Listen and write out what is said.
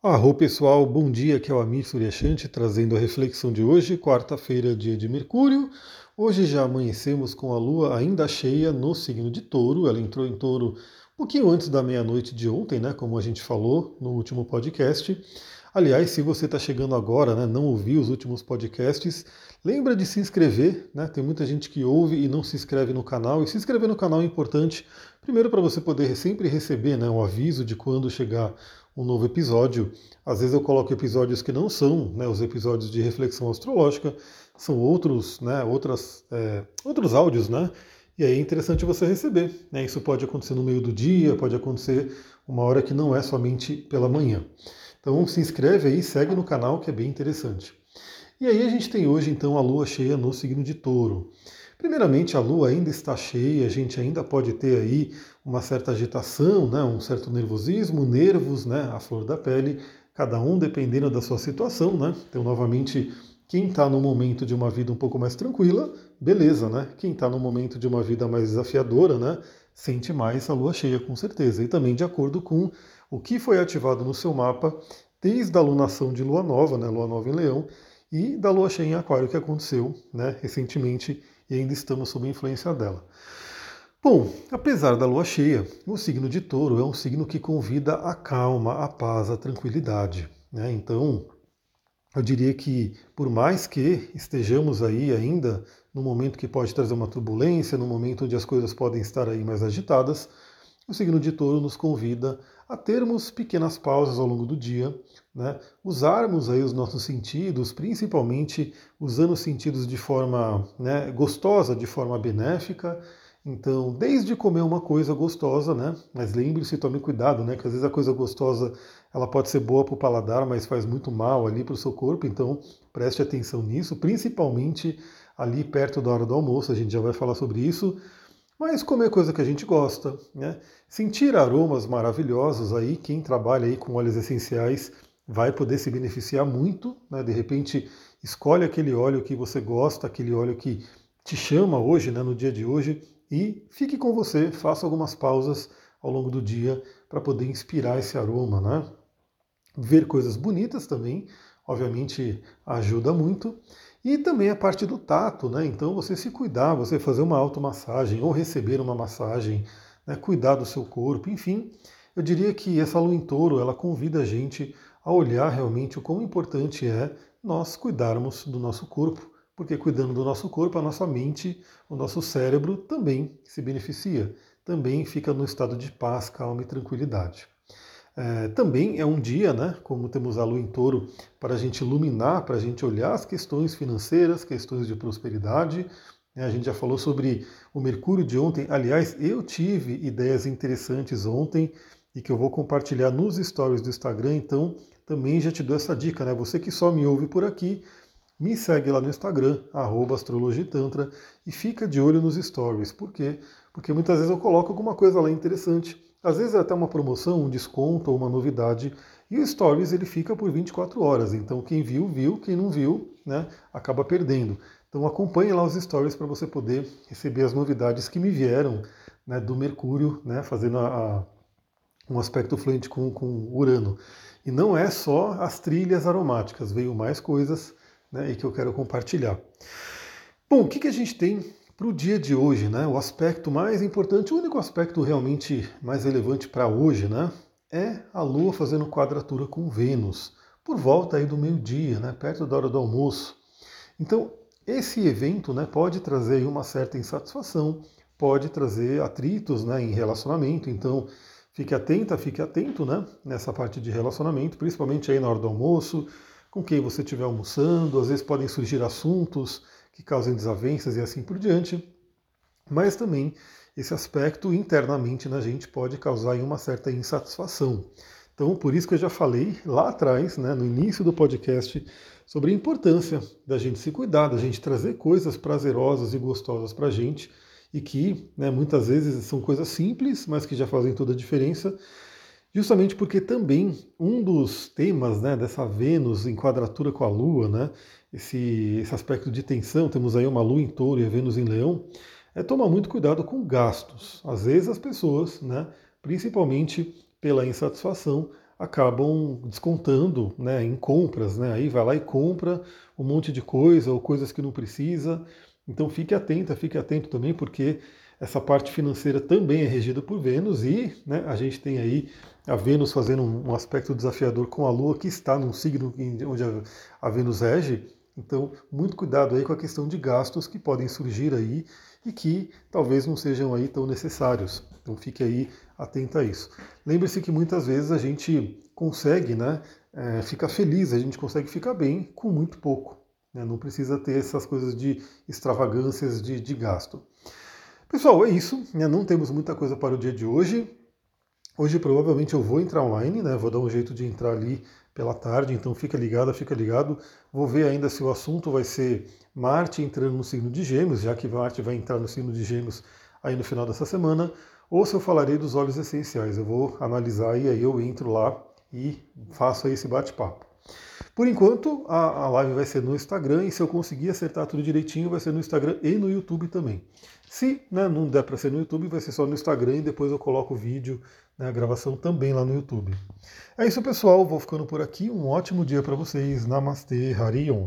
Arro pessoal, bom dia, aqui é o Amir Suryashanti trazendo a reflexão de hoje, quarta-feira, dia de Mercúrio. Hoje já amanhecemos com a Lua ainda cheia no signo de Touro, ela entrou em Touro um pouquinho antes da meia-noite de ontem, né, como a gente falou no último podcast. Aliás, se você está chegando agora, né, não ouviu os últimos podcasts, lembra de se inscrever, né? Tem muita gente que ouve e não se inscreve no canal, e se inscrever no canal é importante, primeiro para você poder sempre receber né, um aviso de quando chegar um novo episódio. Às vezes eu coloco episódios que não são né, os episódios de reflexão astrológica, são outros, né, outras, é, outros áudios, né? E aí é interessante você receber. Né? Isso pode acontecer no meio do dia, pode acontecer uma hora que não é somente pela manhã. Então se inscreve aí, segue no canal que é bem interessante. E aí a gente tem hoje então a lua cheia no signo de touro. Primeiramente, a lua ainda está cheia, a gente ainda pode ter aí uma certa agitação, né, um certo nervosismo, nervos, né, a flor da pele, cada um dependendo da sua situação, né? Então, novamente, quem está no momento de uma vida um pouco mais tranquila, beleza, né? Quem está no momento de uma vida mais desafiadora, né, sente mais a lua cheia com certeza. E também de acordo com o que foi ativado no seu mapa desde a lunação de lua nova, né, lua nova em Leão, e da lua cheia em Aquário que aconteceu, né, recentemente e ainda estamos sob a influência dela. Bom, apesar da lua cheia, o signo de touro é um signo que convida a calma, a paz, a tranquilidade. Né? Então, eu diria que, por mais que estejamos aí ainda no momento que pode trazer uma turbulência, no momento onde as coisas podem estar aí mais agitadas, o signo de touro nos convida a termos pequenas pausas ao longo do dia, né? usarmos aí os nossos sentidos, principalmente usando os sentidos de forma né, gostosa, de forma benéfica. Então, desde comer uma coisa gostosa, né? Mas lembre-se, tome cuidado, né? Que às vezes a coisa gostosa ela pode ser boa para o paladar, mas faz muito mal ali para o seu corpo. Então, preste atenção nisso, principalmente ali perto da hora do almoço. A gente já vai falar sobre isso. Mas comer coisa que a gente gosta, né? Sentir aromas maravilhosos aí, quem trabalha aí com óleos essenciais vai poder se beneficiar muito, né? De repente, escolhe aquele óleo que você gosta, aquele óleo que te chama hoje, né, no dia de hoje, e fique com você, faça algumas pausas ao longo do dia para poder inspirar esse aroma, né? Ver coisas bonitas também, obviamente ajuda muito. E também a parte do tato, né? Então você se cuidar, você fazer uma automassagem ou receber uma massagem, né? cuidar do seu corpo, enfim. Eu diria que essa lua em touro, ela convida a gente a olhar realmente o quão importante é nós cuidarmos do nosso corpo, porque cuidando do nosso corpo, a nossa mente, o nosso cérebro também se beneficia, também fica no estado de paz, calma e tranquilidade. É, também é um dia, né, como temos a lua em touro, para a gente iluminar, para a gente olhar as questões financeiras, questões de prosperidade. É, a gente já falou sobre o Mercúrio de ontem. Aliás, eu tive ideias interessantes ontem e que eu vou compartilhar nos stories do Instagram. Então, também já te dou essa dica, né? Você que só me ouve por aqui, me segue lá no Instagram, astrologitantra, e fica de olho nos stories. Por quê? Porque muitas vezes eu coloco alguma coisa lá interessante às vezes é até uma promoção, um desconto ou uma novidade. E o Stories ele fica por 24 horas. Então quem viu, viu. Quem não viu, né, acaba perdendo. Então acompanhe lá os Stories para você poder receber as novidades que me vieram né, do Mercúrio, né, fazendo a, a, um aspecto fluente com, com Urano. E não é só as trilhas aromáticas, veio mais coisas né, e que eu quero compartilhar. Bom, o que, que a gente tem para o dia de hoje, né? O aspecto mais importante, o único aspecto realmente mais relevante para hoje, né? É a Lua fazendo quadratura com Vênus, por volta aí do meio-dia, né? Perto da hora do almoço. Então, esse evento né, pode trazer uma certa insatisfação, pode trazer atritos né, em relacionamento, então fique atenta, fique atento né, nessa parte de relacionamento, principalmente aí na hora do almoço, com quem você estiver almoçando, às vezes podem surgir assuntos que causem desavenças e assim por diante, mas também esse aspecto internamente na gente pode causar uma certa insatisfação. Então, por isso que eu já falei lá atrás, né, no início do podcast, sobre a importância da gente se cuidar, da gente trazer coisas prazerosas e gostosas para a gente e que né, muitas vezes são coisas simples, mas que já fazem toda a diferença, justamente porque também um dos temas né, dessa Vênus em quadratura com a Lua, né, esse, esse aspecto de tensão, temos aí uma lua em touro e a Vênus em leão, é tomar muito cuidado com gastos. Às vezes as pessoas, né, principalmente pela insatisfação, acabam descontando né, em compras, né? Aí vai lá e compra um monte de coisa ou coisas que não precisa. Então fique atenta, fique atento também, porque essa parte financeira também é regida por Vênus e né, a gente tem aí a Vênus fazendo um aspecto desafiador com a Lua, que está num signo onde a Vênus rege. Então, muito cuidado aí com a questão de gastos que podem surgir aí e que talvez não sejam aí tão necessários. Então fique aí atento a isso. Lembre-se que muitas vezes a gente consegue né, é, ficar feliz, a gente consegue ficar bem com muito pouco. Né? Não precisa ter essas coisas de extravagâncias de, de gasto. Pessoal, é isso. Né? Não temos muita coisa para o dia de hoje. Hoje provavelmente eu vou entrar online, né? Vou dar um jeito de entrar ali pela tarde, então fica ligado, fica ligado. Vou ver ainda se o assunto vai ser Marte entrando no signo de Gêmeos, já que Marte vai entrar no signo de Gêmeos aí no final dessa semana, ou se eu falarei dos óleos essenciais. Eu vou analisar e aí eu entro lá e faço esse bate-papo. Por enquanto, a, a live vai ser no Instagram e se eu conseguir acertar tudo direitinho, vai ser no Instagram e no YouTube também. Se né, não der para ser no YouTube, vai ser só no Instagram e depois eu coloco o vídeo, né, a gravação também lá no YouTube. É isso, pessoal. Vou ficando por aqui. Um ótimo dia para vocês. Namastê, Harion.